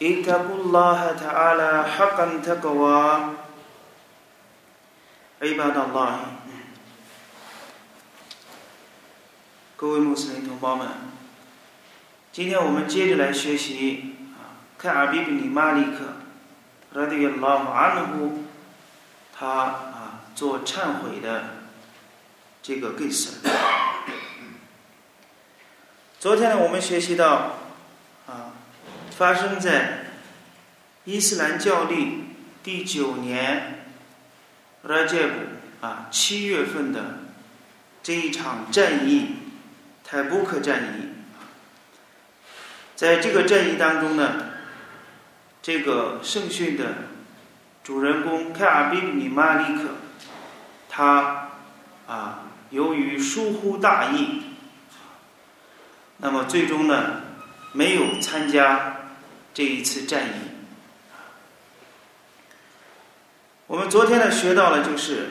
اتقوا الله تعالى حقا تقوى عباد الله 各位穆斯林同胞们，今天我们接着来学习啊，看阿比比尼马利克，拉迪亚拉马安呼，他啊做忏悔的这个故事。昨天呢，我们学习到啊， 发生在伊斯兰教历第九年拉杰布啊七月份的这一场战役。泰布克战役，在这个战役当中呢，这个圣训的主人公凯尔比米马利克，他啊，由于疏忽大意，那么最终呢，没有参加这一次战役。我们昨天呢学到了，就是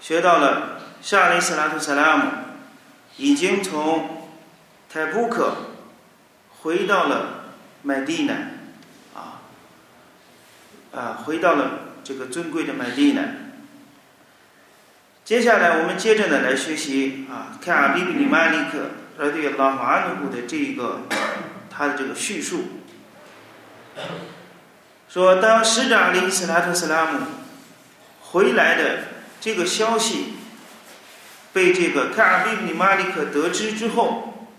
学到了夏利斯拉图萨拉姆。已经从泰布克回到了麦地那，啊，啊，回到了这个尊贵的麦地那。接下来，我们接着呢来学习啊，看阿比比里马利克拉对拉马安努的这一个他的这个叙述，说当使者阿里斯拉特斯拉姆回来的这个消息。被这个卡尔比尼马利克得知之后，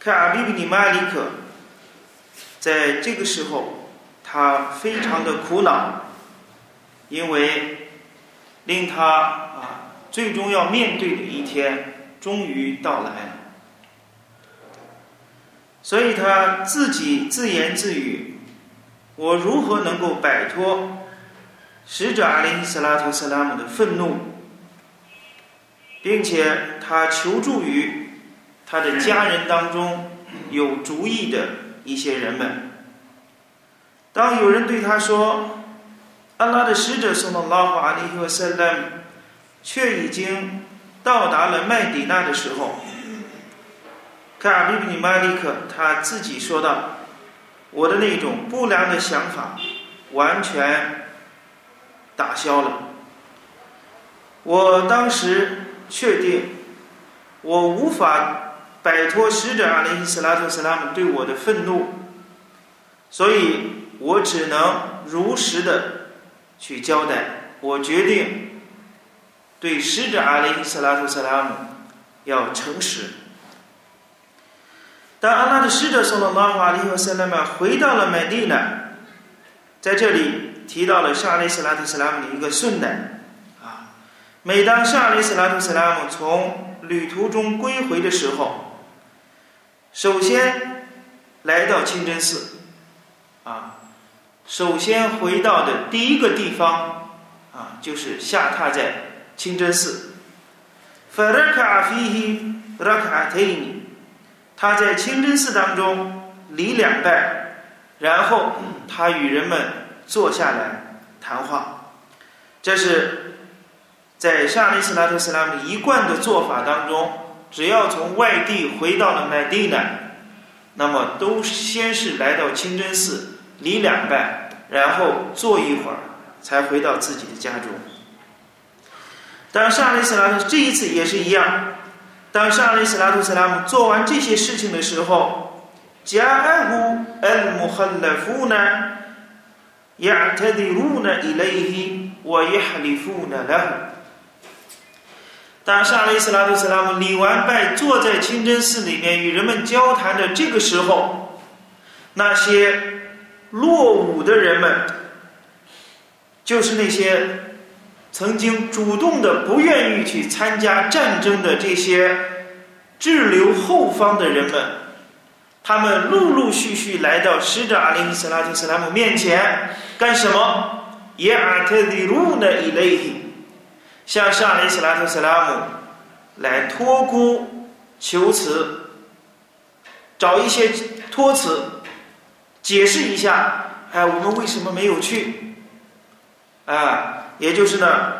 卡尔比尼马利克在这个时候，他非常的苦恼，因为令他啊最终要面对的一天终于到来了，所以他自己自言自语：“我如何能够摆脱使者阿里斯拉图斯拉姆的愤怒？”并且他求助于他的家人当中有主意的一些人们。当有人对他说：“安拉的使者送到拉法利和塞勒姆，却已经到达了麦迪那的时候，卡尔比比尼马利克他自己说道：“我的那种不良的想法完全打消了。我当时。”确定，我无法摆脱使者阿里斯拉特斯拉姆对我的愤怒，所以我只能如实的去交代。我决定对使者阿里斯拉特斯拉姆要诚实。当阿拉的使者送了拉法利和塞勒曼回到了麦地呢，在这里提到了沙利斯拉特斯拉姆的一个顺带。每当夏利斯拉图斯拉姆从旅途中归回的时候，首先来到清真寺，啊，首先回到的第一个地方啊，就是下榻在清真寺。法勒卡阿菲希拉卡阿特尼，他在清真寺当中礼两拜，然后他与人们坐下来谈话，这是。在沙利斯拉特斯拉姆一贯的做法当中，只要从外地回到了麦地那，那么都先是来到清真寺礼两拜，然后坐一会儿，才回到自己的家中。当沙利斯拉特这一次也是一样，当沙利斯拉图斯拉姆做完这些事情的时候，加安胡恩穆罕勒夫呢，亚特迪鲁呢伊雷希，我也哈里夫呢了。当沙利斯拉图斯拉姆礼完拜，坐在清真寺里面与人们交谈的这个时候，那些落伍的人们，就是那些曾经主动的不愿意去参加战争的这些滞留后方的人们，他们陆陆续续来到使者阿林斯拉图斯拉姆面前，干什么？也阿特的路呢一类的，向上雷斯拉特斯拉姆来托孤求辞，找一些托辞，解释一下，哎，我们为什么没有去？啊，也就是呢，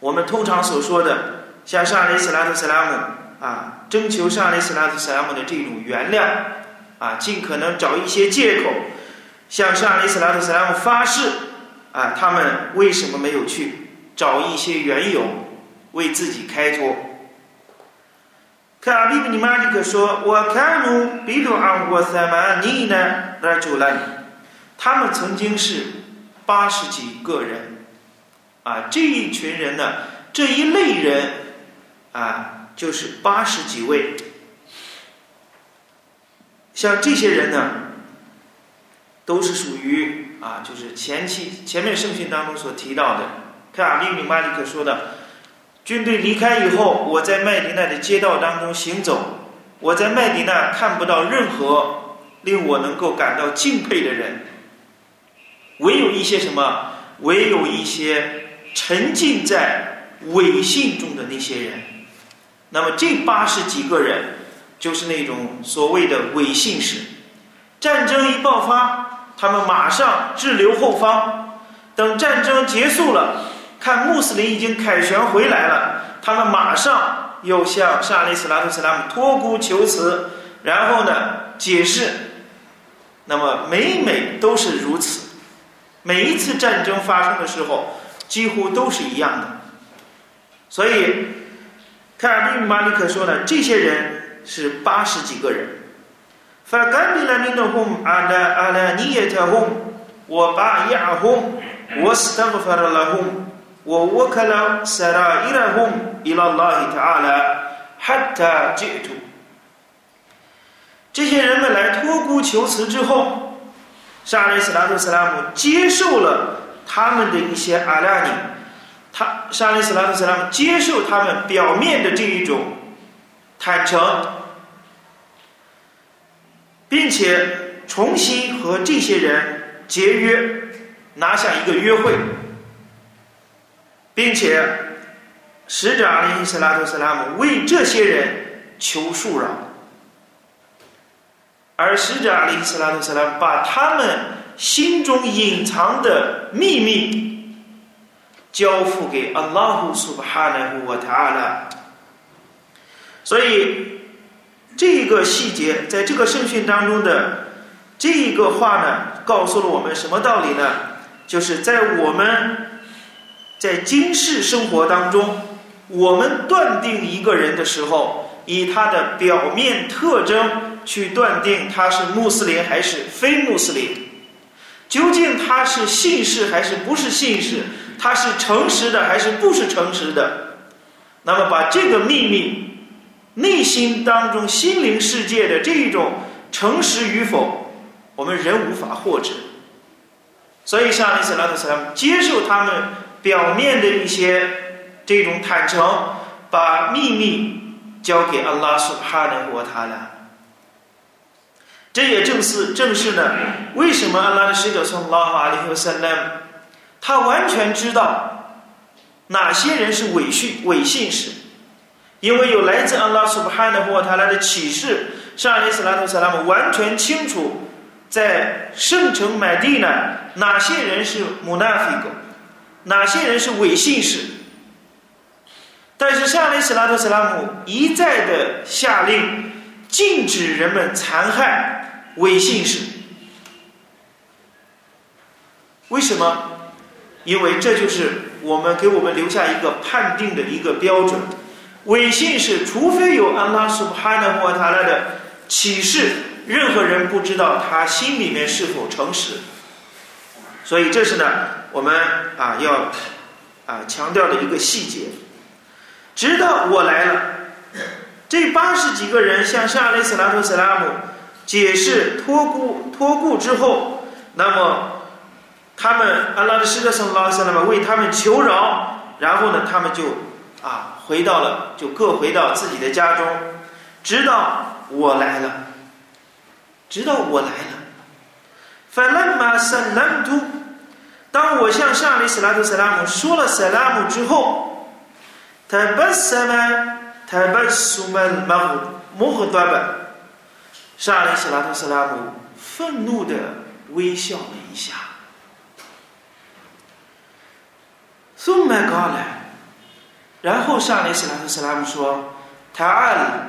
我们通常所说的，向上帝斯拉特斯拉姆啊，征求上帝斯拉特斯拉姆的这种原谅，啊，尽可能找一些借口，向上帝斯拉特斯拉姆发誓。啊，他们为什么没有去找一些缘由为自己开脱？看阿比布尼马里克说：“我看努比鲁安沃塞曼尼呢那就来，他们曾经是八十几个人，啊，这一群人呢，这一类人啊，就是八十几位。像这些人呢，都是属于。”啊，就是前期前面圣训当中所提到的，看阿利米马里克说的，军队离开以后，我在麦迪那的街道当中行走，我在麦迪那看不到任何令我能够感到敬佩的人，唯有一些什么，唯有一些沉浸在伪信中的那些人。那么这八十几个人，就是那种所谓的伪信士，战争一爆发。他们马上滞留后方，等战争结束了，看穆斯林已经凯旋回来了，他们马上又向沙利斯拉特斯拉姆托孤求辞，然后呢解释。那么每每都是如此，每一次战争发生的时候，几乎都是一样的。所以，凯尔宾马里克说呢，这些人是八十几个人。فقبل منهم على علانيتهم وبايعهم واستغفر لهم ووكل سرائرهم إلى الله تعالى حتى جئت 这些人们来托孤求辞之后，沙利斯拉特斯拉姆接受了 他们的一些阿拉尼，他沙利斯拉特斯拉姆接受他们表面的这一种坦诚。并且重新和这些人结约，拿下一个约会，并且使者阿里·斯拉特·斯拉姆为这些人求恕饶，而使者阿里·斯拉特·斯拉姆把他们心中隐藏的秘密交付给阿拉胡苏巴哈纳胡瓦塔拉，所以。这个细节，在这个圣训当中的这个话呢，告诉了我们什么道理呢？就是在我们在今世生活当中，我们断定一个人的时候，以他的表面特征去断定他是穆斯林还是非穆斯林，究竟他是信士还是不是信士，他是诚实的还是不是诚实的，那么把这个秘密。内心当中心灵世界的这一种诚实与否，我们人无法获知。所以，上利斯拉特斯拉姆接受他们表面的一些这种坦诚，把秘密交给阿拉苏哈的国他了。这也正是正是呢，为什么阿拉的使者从拉法里和塞勒，他完全知道哪些人是伪信伪信使。因为有来自安拉苏布汗的或他来的启示，上阿里斯拉特·萨拉姆完全清楚，在圣城买地呢，哪些人是穆纳菲格，哪些人是伪信士。但是上阿里斯拉特·萨拉姆一再的下令，禁止人们残害伪信士。为什么？因为这就是我们给我们留下一个判定的一个标准。伪信是，除非有安拉苏哈纳或他来的启示，任何人不知道他心里面是否诚实。所以这是呢，我们啊要啊强调的一个细节。直到我来了，这八十几个人向沙利斯拉图斯拉姆解释托孤托孤之后，那么他们安拉的使者圣拉斯拉姆为他们求饶，然后呢，他们就啊。回到了，就各回到自己的家中，直到我来了，直到我来了。فلما سلمت 向沙利斯拉特·萨拉姆说了“萨拉姆”之后，他把什么？ 他把苏曼马摩诃多巴，沙利斯拉特·萨拉姆愤怒的微笑了一下。苏曼高了，然后沙利斯拉特·萨拉姆说：“塔尔，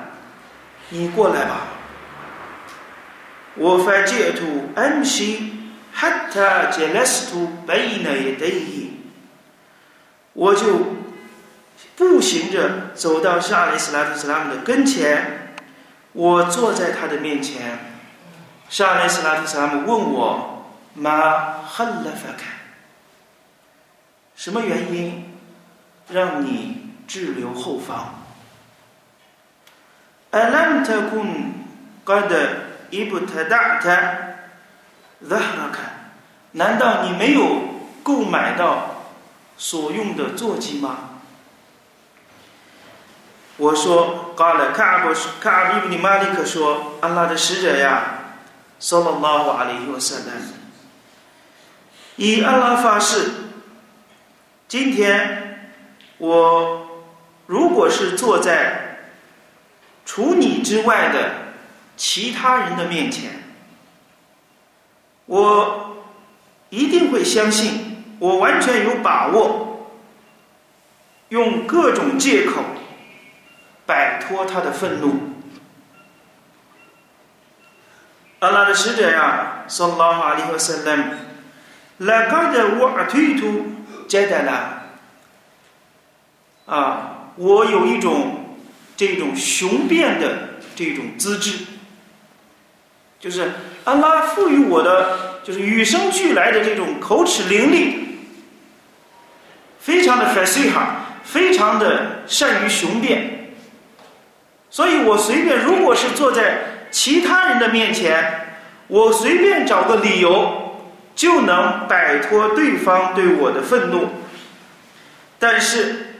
你过来吧。”我发觉图安息。حتى جلست بين يديه 我就 步行着走到沙利斯拉特斯拉姆的跟前，我坐在他的面前。沙利斯拉特斯拉姆问我：“马哈拉法卡，什么原因让你滞留后方？”“ألم تكن قد ابتدعت ذهرك 难道你没有购买到所用的坐骑吗？ 我说，嘎了卡布卡阿布尼马里克说，安拉的使者呀，萨拉拉瓦里沃萨兰，以安拉发誓，今天我如果是坐在除你之外的其他人的面前。我一定会相信，我完全有把握，用各种借口摆脱他的愤怒。阿拉的使者呀，说拉哈里和塞勒姆，来刚的我尔推图接待了。啊，我有一种这种雄辩的这种资质，就是。安拉赋予我的就是与生俱来的这种口齿伶俐，非常的 fasiha，非常的善于雄辩，所以我随便如果是坐在其他人的面前，我随便找个理由就能摆脱对方对我的愤怒，但是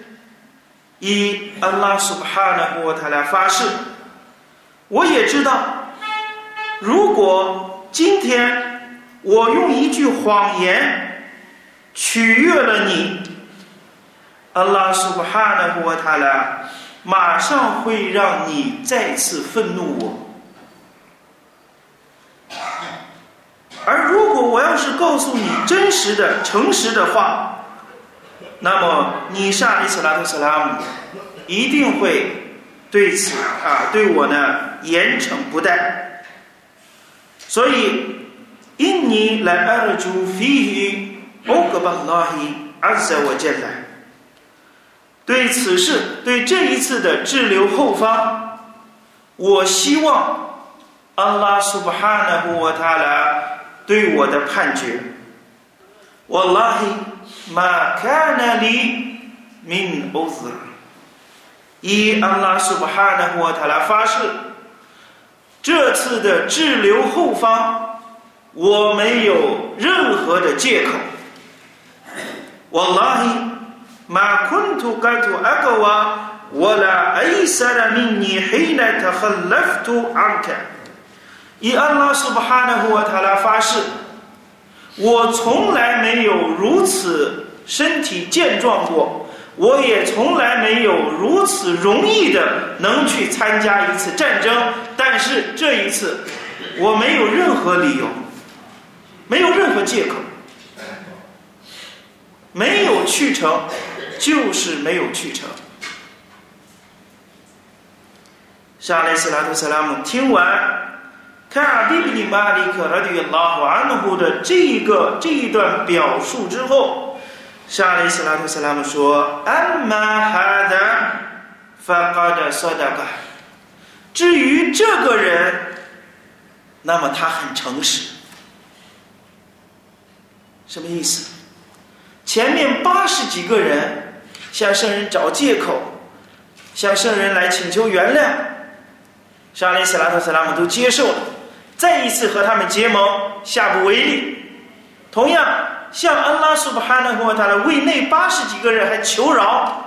以安拉苏巴哈纳和他来发誓，我也知道。如果今天我用一句谎言取悦了你，阿拉苏巴哈纳和他拉马上会让你再次愤怒我。而如果我要是告诉你真实的、诚实的话，那么你沙利斯拉特斯拉姆一定会对此啊对我呢严惩不贷。所以，印尼来二主非欧格巴拉希阿塞我见来，对此事，对这一次的滞留后方，我希望阿拉苏巴哈纳布瓦塔拉对我的判决。我拉希马卡纳里 min 欧兹，以阿拉苏巴哈纳布瓦塔拉发誓。这次的滞留后方，我没有任何的借口。我拉黑 ma kuntu qatu aqwa wala aysara minni hina takhallaftu anka。以安拉苏巴哈纳胡瓦塔拉发誓，我从来没有如此身体健壮过，我也从来没有如此容易的能去参加一次战争。但是这一次，我没有任何理由，没有任何借口，没有去成，就是没有去成。沙利斯拉图萨拉姆听完卡尔比比马里克拉迪拉胡安努的这一个这一段表述之后，沙利斯拉图萨拉姆说：“安玛哈达法嘎的萨达嘎。”至于这个人，那么他很诚实，什么意思？前面八十几个人向圣人找借口，向圣人来请求原谅，沙利斯拉特·斯拉姆都接受了，再一次和他们结盟，下不为例。同样，向安拉苏巴哈纳和他的为那八十几个人还求饶。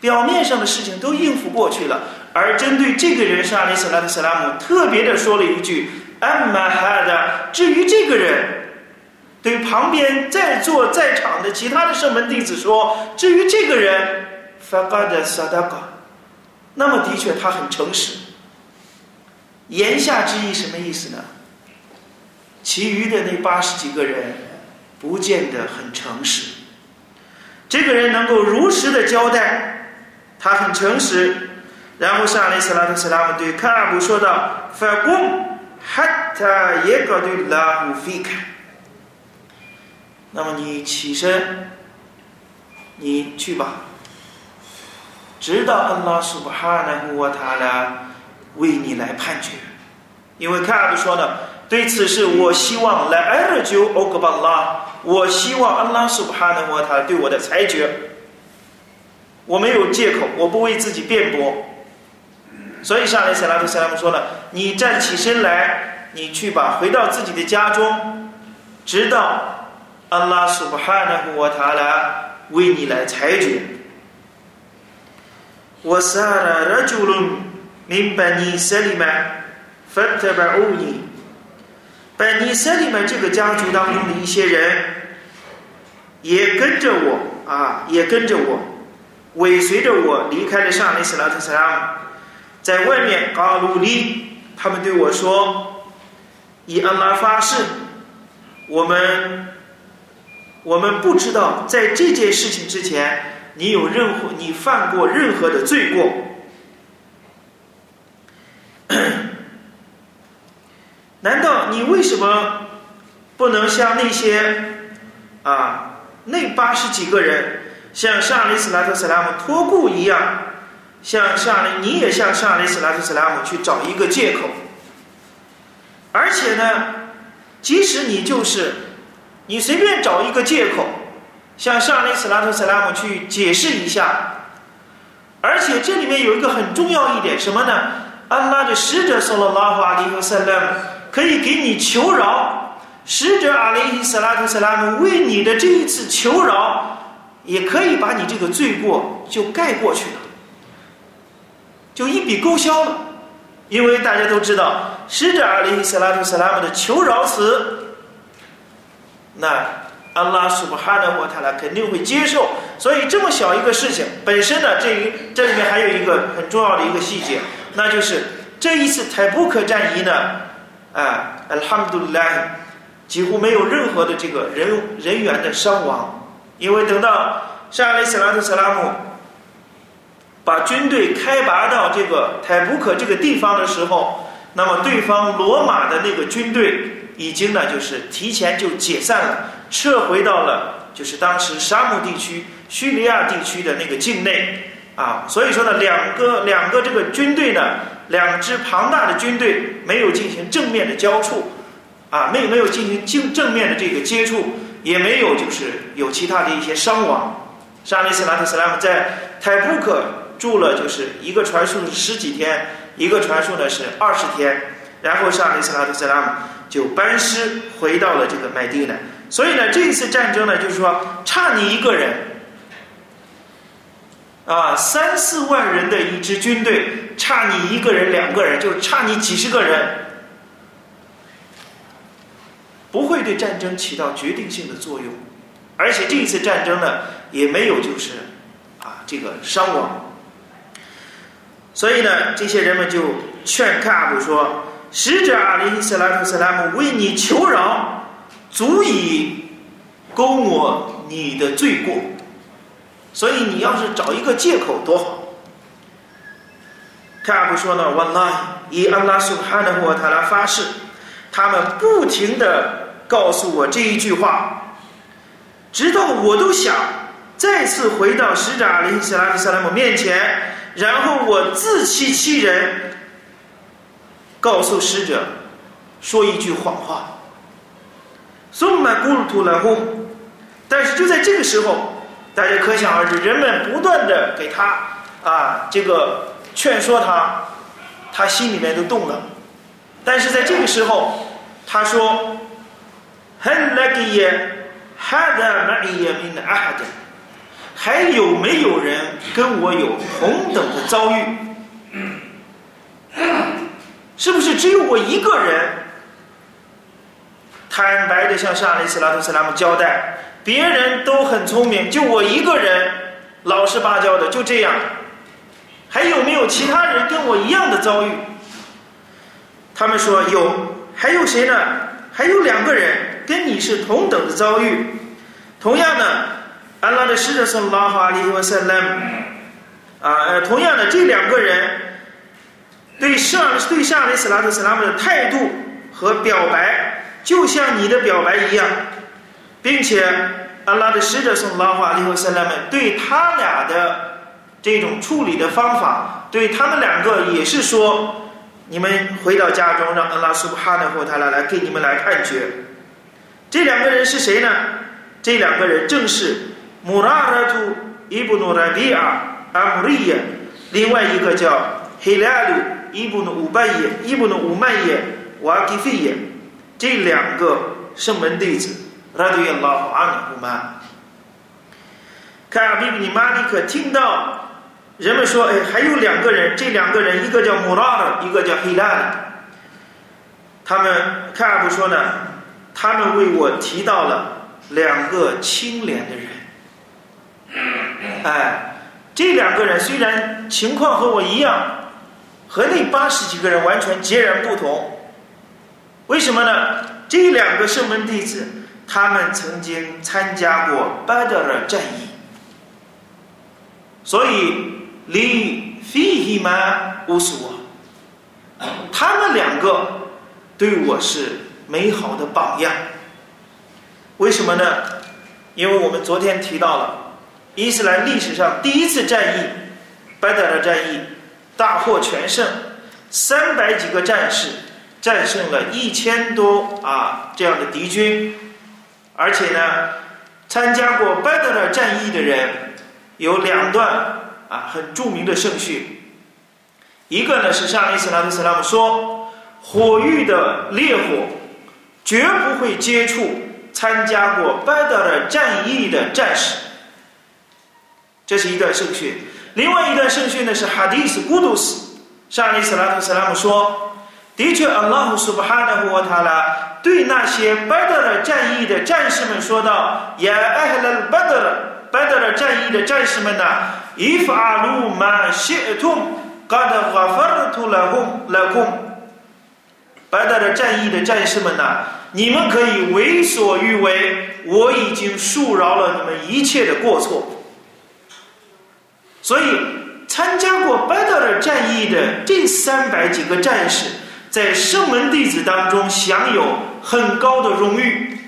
表面上的事情都应付过去了，而针对这个人，沙利斯拉特·斯拉姆特别的说了一句：“安玛哈的。”至于这个人，对旁边在座在场的其他的圣门弟子说：“至于这个人，faqad sadaqa，那么的确他很诚实。”言下之意什么意思呢？其余的那八十几个人不见得很诚实。这个人能够如实的交代，他很诚实。然后上来斯拉特斯拉姆对卡尔布说道：“faqum hatta yaqdi lahu fika。”那么你起身，你去吧，直到安拉苏巴哈纳胡瓦塔拉为你来判决。因为卡尔说呢，对此事我希望来艾尔就欧格巴拉，我希望安拉苏巴哈纳胡瓦塔拉对我的裁决。我没有借口，我不为自己辩驳。所以上来塞拉图塞拉姆说了：“你站起身来，你去吧，回到自己的家中，直到。”安拉苏巴哈纳胡瓦塔拉为你来裁决。我杀了拉朱伦，明白你塞里曼，芬特巴乌尼。本尼塞里曼这个家族当中的一些人，也跟着我啊，也跟着我，尾随着我离开了上利斯拉特斯拉，在外面嘎鲁利，他们对我说：“以安拉发誓，我们。”我们不知道在这件事情之前，你有任何你犯过任何的罪过？难道你为什么不能像那些啊那八十几个人，像上利斯拉特斯拉姆托顾一样，像上你也像上利斯拉特斯拉姆去找一个借口？而且呢，即使你就是。你随便找一个借口，向上利斯拉特·斯拉姆去解释一下。而且这里面有一个很重要一点，什么呢？安拉的使者（说了拉法利和塞拉姆）可以给你求饶，使者阿里斯拉特·斯拉姆为你的这一次求饶，也可以把你这个罪过就盖过去了，就一笔勾销了。因为大家都知道，使者阿里斯拉特·斯拉姆的求饶词。那安拉苏布哈的沃塔拉肯定会接受，所以这么小一个事情本身呢，这一这里面还有一个很重要的一个细节，那就是这一次泰布克战役呢，啊，阿拉姆杜拉几乎没有任何的这个人人员的伤亡，因为等到沙雷斯拉特·萨拉姆把军队开拔到这个泰布克这个地方的时候，那么对方罗马的那个军队。已经呢，就是提前就解散了，撤回到了就是当时沙漠地区、叙利亚地区的那个境内啊。所以说呢，两个两个这个军队呢，两支庞大的军队没有进行正面的交触啊，没没有进行正正面的这个接触，也没有就是有其他的一些伤亡。沙利斯拉特斯拉姆在泰布克住了就是一个传述是十几天，一个传述呢是二十天，然后沙利斯拉特斯拉姆。就班师回到了这个麦地呢，所以呢，这一次战争呢，就是说差你一个人，啊，三四万人的一支军队，差你一个人、两个人，就是差你几十个人，不会对战争起到决定性的作用，而且这一次战争呢，也没有就是啊这个伤亡，所以呢，这些人们就劝卡布说。使者阿里斯拉夫斯拉姆为你求饶，足以勾抹你的罪过。所以你要是找一个借口多好。卡布说呢，完了，以安拉苏哈的沃塔拉发誓，他们不停的告诉我这一句话，直到我都想再次回到使者阿里斯拉夫斯拉姆面前，然后我自欺欺人。告诉使者，说一句谎话。送满古鲁图来轰，但是就在这个时候，大家可想而知，人们不断的给他啊这个劝说他，他心里面都动了。但是在这个时候，他说：“很那个也，还的那也没那阿的，还有没有人跟我有同等的遭遇？”是不是只有我一个人坦白的向沙利斯拉图斯拉姆交代，别人都很聪明，就我一个人老实巴交的，就这样。还有没有其他人跟我一样的遭遇？他们说有。还有谁呢？还有两个人跟你是同等的遭遇。同样的，安拉的使者说：“拉哈里瓦塞勒姆啊，同样的这两个人对上对上里斯拉特斯拉姆的态度和表白，就像你的表白一样，并且安拉的使者说：“拉法利和塞勒姆对他俩的这种处理的方法，对他们两个也是说。”你们回到家中，让安拉苏布哈纳或他来来给你们来判决。这两个人是谁呢？这两个人正是穆拉尔图伊布努拉比亚阿姆利亚，另外一个叫黑拉鲁伊布努乌拜耶伊布努乌麦耶瓦基费耶，这两个圣门弟子。拉迪亚拉阿纳胡曼，卡尔比比尼马利克听到。人们说：“哎，还有两个人，这两个人，一个叫穆拉尔，一个叫黑拉他们卡尔布说呢，他们为我提到了两个清廉的人。哎，这两个人虽然情况和我一样，和那八十几个人完全截然不同。为什么呢？这两个圣门弟子，他们曾经参加过巴德尔战役，所以。”离非希曼无所，他们两个对我是美好的榜样。为什么呢？因为我们昨天提到了伊斯兰历史上第一次战役——巴德尔战役，大获全胜，三百几个战士战胜了一千多啊这样的敌军，而且呢，参加过巴德尔战役的人有两段。啊，很著名的圣训，一个呢是上伊斯兰的斯拉姆说，火域的烈火绝不会接触参加过巴德尔战役的战士，这是一段圣训。另外一段圣训呢是 Hadith Qudus，上帝斯拉特斯拉姆说：“的确，Allah Subhanahu wa Taala 对那些 Badr 战役的战士们说道：‘Ya ahl al Badr, Badr 战役的战士们呐、，If alu ma shi'tum, qad ghafartu lahum lakum。’白带的战役的战士们呐、你们可以为所欲为，我已经恕饶了你们一切的过错。”所以，参加过巴德尔战役的这三百几个战士，在圣门弟子当中享有很高的荣誉。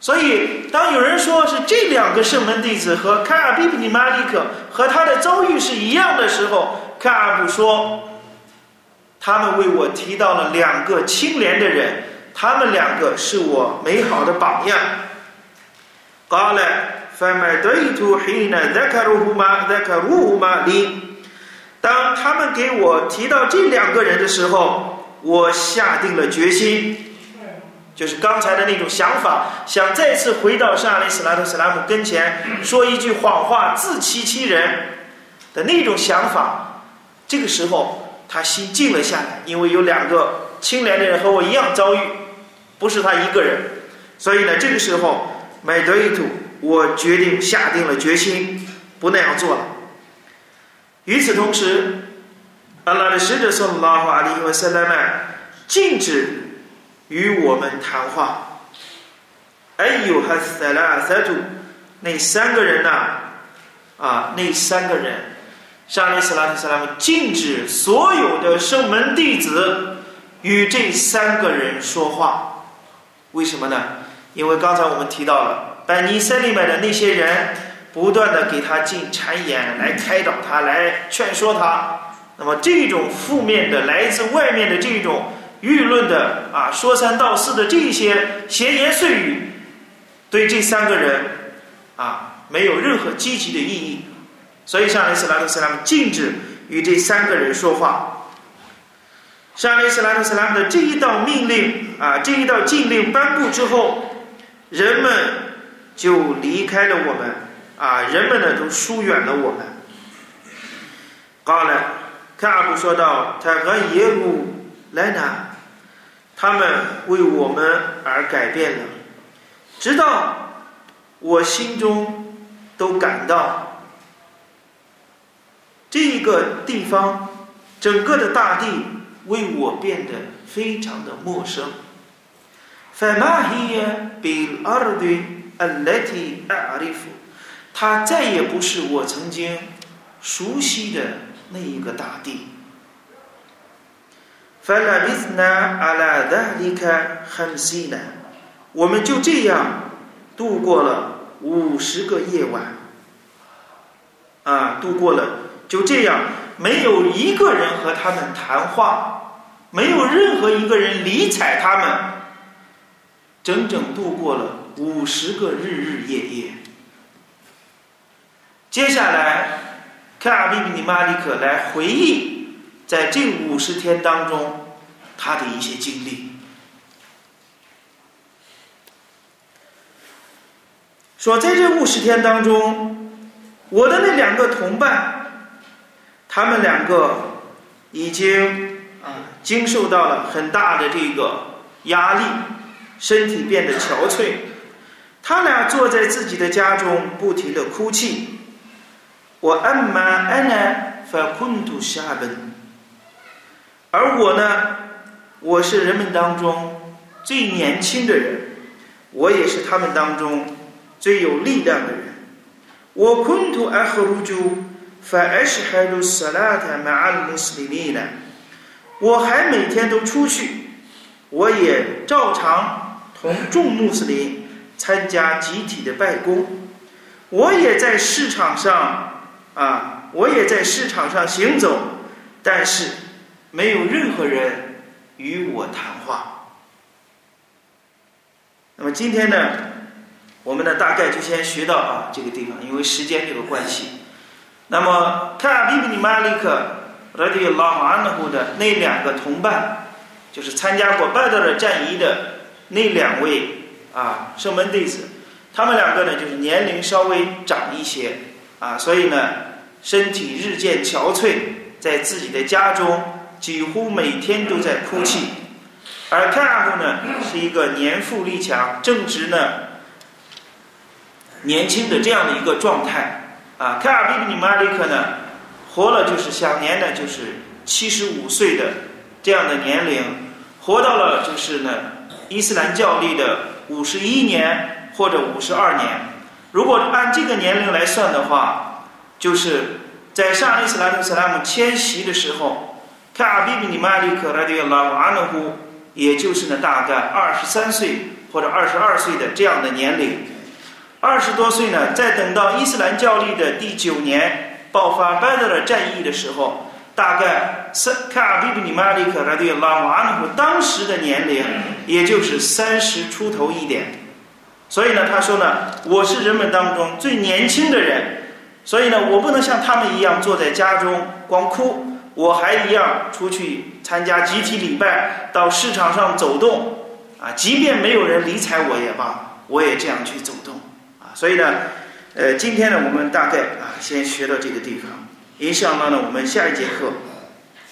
所以，当有人说是这两个圣门弟子和卡尔比比尼马利克和他的遭遇是一样的时候，卡尔布说，他们为我提到了两个清廉的人，他们两个是我美好的榜样。قال فمديت حين ذكرهما ذكرهما لي。当他们给我提到这两个人的时候，我下定了决心。就是刚才的那种想法，想再次回到圣阿里斯拉特·斯拉姆跟前说一句谎话，自欺欺人的那种想法。这个时候，他心静了下来，因为有两个清廉的人和我一样遭遇，不是他一个人。所以呢，这个时候，买德一土， 我决定下定了决心，不那样做了。与此同时，阿拉的使者说：“拉哈里和塞拉曼禁止。”与我们谈话，哎呦，哈塞拉塞图，那三个人呐，啊，那三个人，沙利斯拉特斯拉禁止所有的圣门弟子与这三个人说话，为什么呢？因为刚才我们提到了，班尼塞里面的那些人不断的给他进谗言，来开导他，来劝说他，那么这种负面的来自外面的这种。舆论的啊，说三道四的这些闲言碎语，对这三个人啊没有任何积极的意义，所以上来斯拉特斯拉姆禁止与这三个人说话。上来斯拉特斯拉姆的这一道命令啊，这一道禁令颁布之后，人们就离开了我们啊，人们呢都疏远了我们。好了，卡布说道：“他和耶路来拿。” 他们为我们而改变了，直到我心中都感到这个地方整个的大地为我变得非常的陌生。فما هي بالأرض التي أعرف 它再也不是我曾经熟悉的那一个大地。فلبثنا على ذلك خمسين 我们就这样度过了五十个夜晚，啊，度过了就这样，没有一个人和他们谈话，没有任何一个人理睬他们。整整度过了 五十个日日夜夜。接下来，卡尔比比尼马里克来回忆在这五十天当中他的一些经历，说在这五十天当中，我的那两个同伴，他们两个已经啊经受到了很大的这个压力。身体变得憔悴，他俩坐在自己的家中，不停的哭泣。我安玛安娜发困土下本，而我呢，我是人们当中最年轻的人，我也是他们当中最有力量的人。我困土阿赫鲁朱发艾什海鲁萨拉塔马阿穆斯里，我还每天都出去，我也照常。同众穆斯林参加集体的拜功，我也在市场上啊，我也在市场上行走，但是没有任何人与我谈话。那么今天呢，我们呢大概就先学到啊这个地方，因为时间这个关系。那么卡比布尼马利克拉迪拉马安努的那两个同伴，就是参加过拜德尔战役的。那两位啊，圣门弟子，他们两个呢，就是年龄稍微长一些啊，所以呢，身体日渐憔悴，在自己的家中几乎每天都在哭泣。而卡阿布呢，是一个年富力强、正值呢年轻的这样的一个状态啊。卡尔比比尼马里克呢，活了就是享年呢就是七十五岁的这样的年龄，活到了就是呢。伊斯兰教历的五十一年或者五十二年，如果按这个年龄来算的话，就是在上伊斯兰特·斯拉姆迁徙的时候，卡尔比比尼马里克拉迪拉瓦努呼，也就是呢大概二十三岁或者二十二岁的这样的年龄，二十多岁呢，在等到伊斯兰教历的第九年爆发拜德尔战役的时候。大概三卡尔比比尼马里克拉迪拉瓦努夫当时的年龄也就是三十出头一点，所以呢，他说呢，我是人们当中最年轻的人，所以呢，我不能像他们一样坐在家中光哭，我还一样出去参加集体礼拜，到市场上走动，啊，即便没有人理睬我也罢，我也这样去走动，啊，所以呢，呃，今天呢，我们大概啊，先学到这个地方。也想到呢，我们下一节课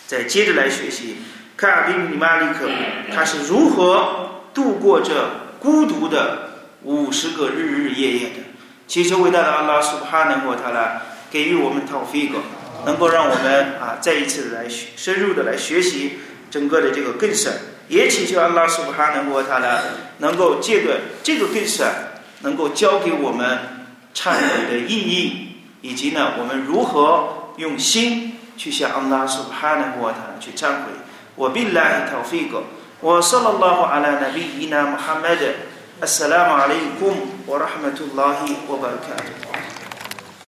再接着来学习卡尔比尼马里克他是如何度过这孤独的五十个日日夜夜的。祈求伟大的阿拉苏哈能够他来给予我们讨费格，能够让我们啊再一次的来学深入的来学习整个的这个更深。也祈求阿拉苏哈能够他来能够借个这个更深，能够教给我们忏悔的意义，以及呢我们如何。用心去向安拉苏哈纳沃塔去忏悔。我比拉伊陶费格，我萨拉拉哈阿拉纳比伊纳